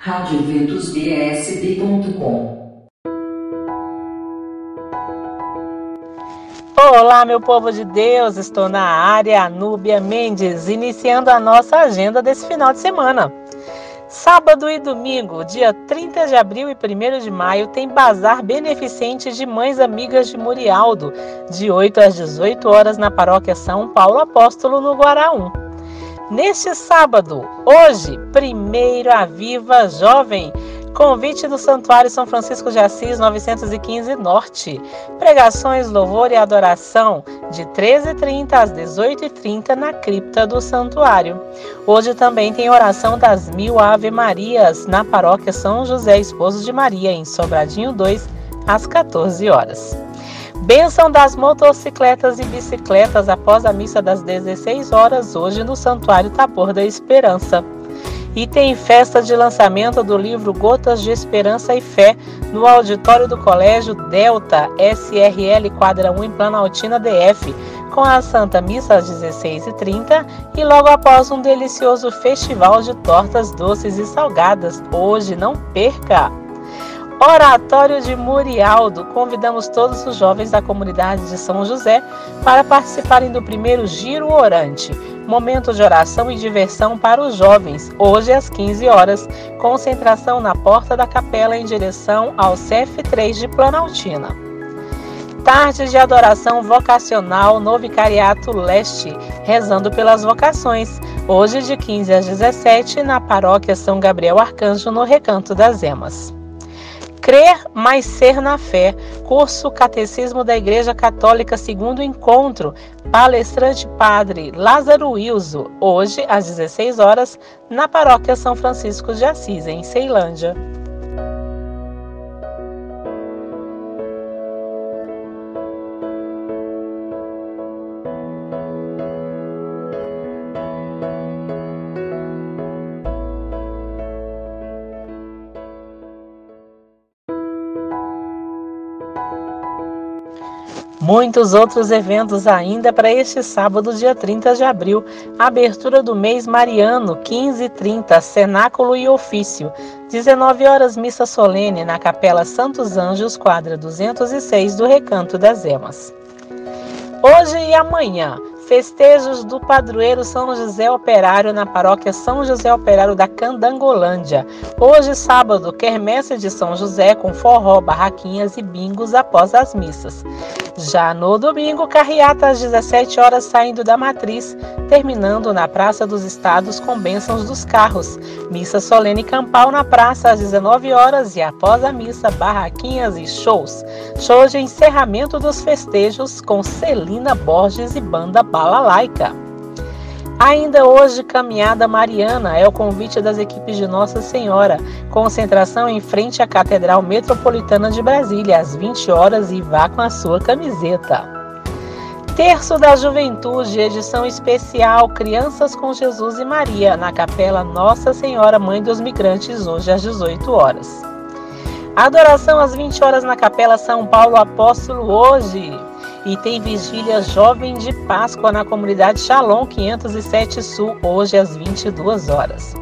radioventusbsb.com Olá, meu povo de Deus, estou na área Anúbia Mendes, iniciando a nossa agenda desse final de semana. Sábado e domingo, dia 30 de abril e 1 de maio, tem bazar beneficente de Mães Amigas de Murialdo, de 8 às 18 horas na paróquia São Paulo Apóstolo, no Guaraú. Neste sábado, hoje, primeiro a Viva Jovem, convite do Santuário São Francisco de Assis 915 Norte. Pregações, louvor e adoração de 13h30 às 18h30 na cripta do santuário. Hoje também tem oração das mil Ave Marias na paróquia São José Esposo de Maria, em Sobradinho 2, às 14 horas. Bênção das motocicletas e bicicletas após a missa das 16 horas, hoje no Santuário Tabor da Esperança. E tem festa de lançamento do livro Gotas de Esperança e Fé no auditório do Colégio Delta SRL Quadra 1 em Planaltina DF, com a Santa Missa às 16h30 e logo após um delicioso festival de tortas doces e salgadas. Hoje não perca! Oratório de Murialdo. Convidamos todos os jovens da comunidade de São José para participarem do primeiro Giro Orante, momento de oração e diversão para os jovens, hoje às 15 horas, concentração na porta da capela em direção ao CF3 de Planaltina. Tarde de adoração vocacional no Vicariato Leste, rezando pelas vocações, hoje de 15 às 17 na paróquia São Gabriel Arcanjo, no Recanto das Emas. Crer, mais ser na fé. Curso Catecismo da Igreja Católica, segundo encontro. Palestrante Padre Lázaro Wilso, hoje às 16 horas, na Paróquia São Francisco de Assis, em Ceilândia. Muitos outros eventos ainda para este sábado, dia 30 de abril. Abertura do mês mariano, 15h30, cenáculo e ofício. 19 horas, missa solene na Capela Santos Anjos, quadra 206 do Recanto das Emas. Hoje e amanhã, Festejos do padroeiro São José Operário na paróquia São José Operário da Candangolândia. Hoje, sábado, quermesse de São José com forró, barraquinhas e bingos após as missas. Já no domingo, carreata às 17 horas saindo da matriz, terminando na Praça dos Estados com bênçãos dos carros. Missa solene campal na praça às 19 horas e após a missa, barraquinhas e shows. Show de encerramento dos festejos com Celina Borges e banda Balalaica. Ainda hoje, caminhada mariana é o convite das equipes de Nossa Senhora. Concentração em frente à Catedral Metropolitana de Brasília, às 20 horas, e vá com a sua camiseta. Terço da Juventude, edição especial Crianças com Jesus e Maria, na Capela Nossa Senhora Mãe dos Migrantes, hoje às 18 horas. Adoração às 20 horas na Capela São Paulo Apóstolo, hoje. E tem vigília jovem de Páscoa na comunidade Shalom 507 Sul, hoje às 22 horas.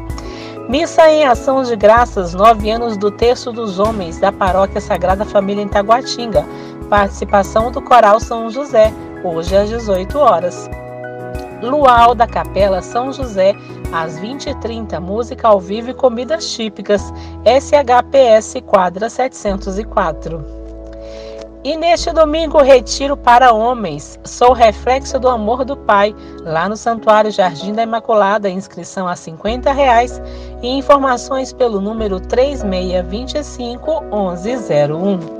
Missa em Ação de Graças, nove anos do Terço dos Homens, da Paróquia Sagrada Família em Taguatinga. Participação do Coral São José, hoje às 18 horas. Luau da Capela São José, às 20h30, música ao vivo e comidas típicas, SHPS quadra 704. E neste domingo, retiro para homens. Sou reflexo do amor do Pai, lá no Santuário Jardim da Imaculada, inscrição a 50 reais, e informações pelo número 3625 1101.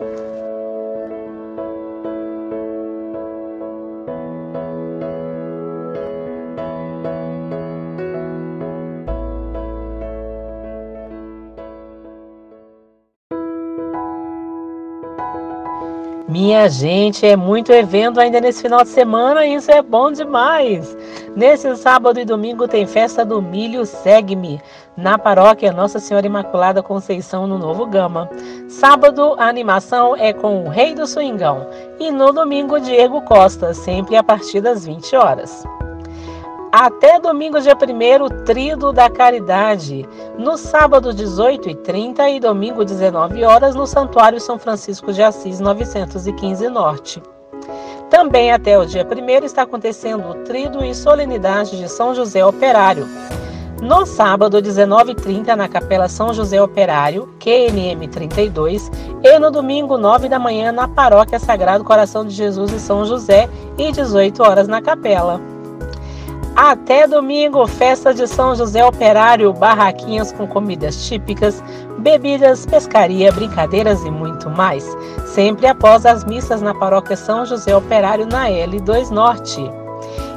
Minha gente, é muito evento ainda nesse final de semana e isso é bom demais. Nesse sábado e domingo tem festa do Milho Segue-me, na paróquia Nossa Senhora Imaculada Conceição, no Novo Gama. Sábado, a animação é com o Rei do Swingão e no domingo, Diego Costa, sempre a partir das 20 horas. Até domingo, dia 1 Trido da Caridade. No sábado, 18h30 e domingo, 19 horas no Santuário São Francisco de Assis, 915 Norte. Também até o dia 1 está acontecendo o Trido e Solenidade de São José Operário. No sábado, 19h30, na Capela São José Operário, QNM 32, e no domingo, 9 da manhã, na Paróquia Sagrado Coração de Jesus e São José, e 18 horas na capela. Até domingo, festa de São José Operário, barraquinhas com comidas típicas, bebidas, pescaria, brincadeiras e muito mais. Sempre após as missas na paróquia São José Operário na L2 Norte.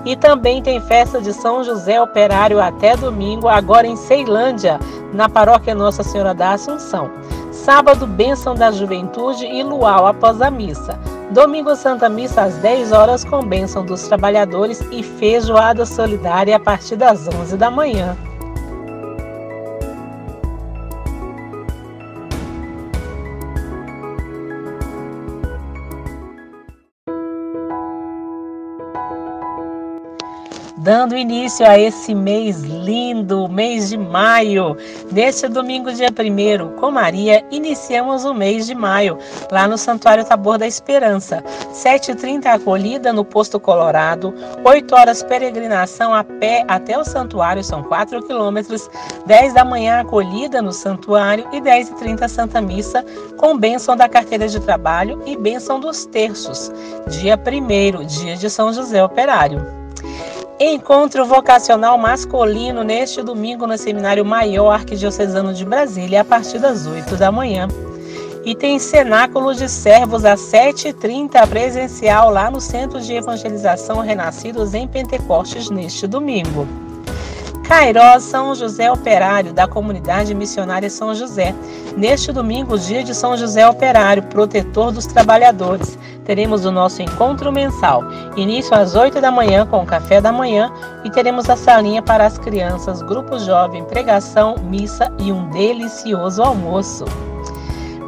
E também tem festa de São José Operário até domingo, agora em Ceilândia, na paróquia Nossa Senhora da Assunção. Sábado, bênção da juventude e luau após a missa. Domingo Santa Missa às 10 horas com bênção dos trabalhadores e feijoada solidária a partir das 11 da manhã. Dando início a esse mês lindo, mês de maio. Neste domingo, dia 1 com Maria, iniciamos o mês de maio, lá no Santuário Tabor da Esperança. 7h30 acolhida no Posto Colorado, 8 horas peregrinação a pé até o santuário, são 4 quilômetros, 10 da manhã acolhida no santuário e 10h30 Santa Missa, com bênção da carteira de trabalho e bênção dos terços. Dia 1 dia de São José Operário. Encontro vocacional masculino neste domingo no Seminário Maior Arquidiocesano de Brasília, a partir das 8 da manhã. E tem cenáculo de servos às 7h30 presencial lá no Centro de Evangelização Renascidos em Pentecostes neste domingo. Cairó São José Operário, da comunidade missionária São José. Neste domingo, dia de São José Operário, protetor dos trabalhadores, teremos o nosso encontro mensal. Início às 8 da manhã com o café da manhã e teremos a salinha para as crianças, grupo jovem, pregação, missa e um delicioso almoço.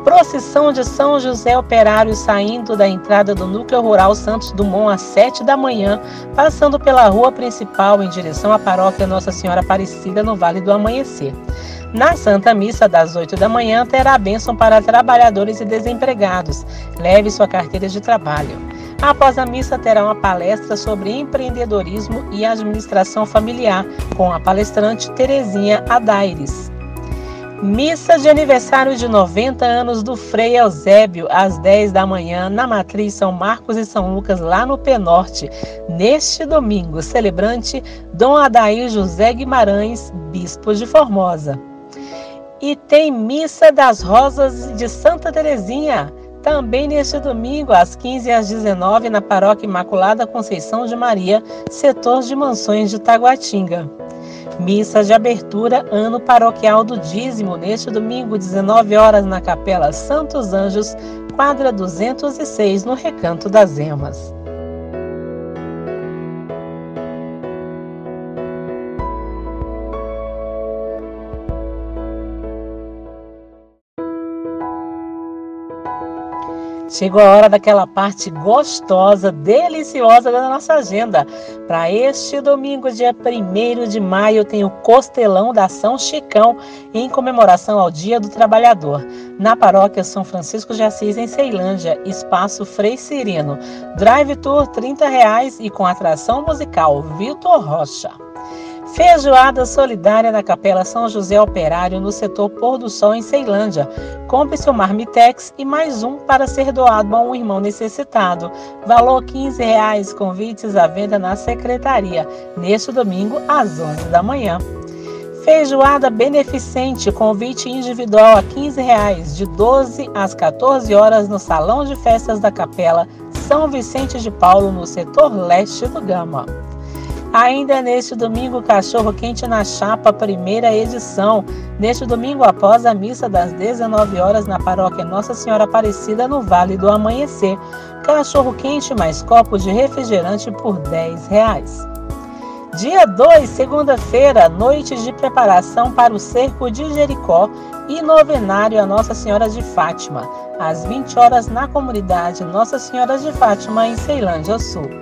Procissão de São José Operário saindo da entrada do núcleo rural Santos Dumont às 7 da manhã, passando pela rua principal em direção à paróquia Nossa Senhora Aparecida no Vale do Amanhecer. Na Santa Missa, das 8 da manhã, terá bênção para trabalhadores e desempregados. Leve sua carteira de trabalho. Após a missa, terá uma palestra sobre empreendedorismo e administração familiar, com a palestrante Terezinha Adaires. Missa de aniversário de 90 anos do Frei Eusébio, às 10 da manhã, na Matriz São Marcos e São Lucas, lá no Penorte. Neste domingo, celebrante Dom Adair José Guimarães, Bispo de Formosa. E tem Missa das Rosas de Santa Terezinha, também neste domingo, às 15 às 19 na Paróquia Imaculada Conceição de Maria, setor de Mansões de Taguatinga. Missa de abertura, ano paroquial do dízimo, neste domingo, 19 horas, na Capela Santos Anjos, quadra 206, no Recanto das Emas. Chegou a hora daquela parte gostosa, deliciosa da nossa agenda. Para este domingo, dia 1 de maio, tem o Costelão da São Chicão, em comemoração ao Dia do Trabalhador, na paróquia São Francisco de Assis, em Ceilândia, espaço Frei Cirino. Drive Tour 30 reais e com atração musical Vitor Rocha. Feijoada solidária na Capela São José Operário, no setor Pôr do Sol, em Ceilândia. Compre seu marmitex e mais um para ser doado a um irmão necessitado. Valor 15 reais, convites à venda na secretaria, neste domingo, às 11 da manhã. Feijoada beneficente, convite individual a 15 reais, de 12 às 14 horas no Salão de Festas da Capela São Vicente de Paulo, no setor leste do Gama. Ainda neste domingo, Cachorro Quente na Chapa, primeira edição. Neste domingo, após a missa das 19 horas na paróquia Nossa Senhora Aparecida, no Vale do Amanhecer. Cachorro Quente mais copos de refrigerante por 10 reais. Dia 2, segunda-feira, noite de preparação para o cerco de Jericó e novenário a Nossa Senhora de Fátima, às 20 horas na comunidade Nossa Senhora de Fátima, em Ceilândia Sul.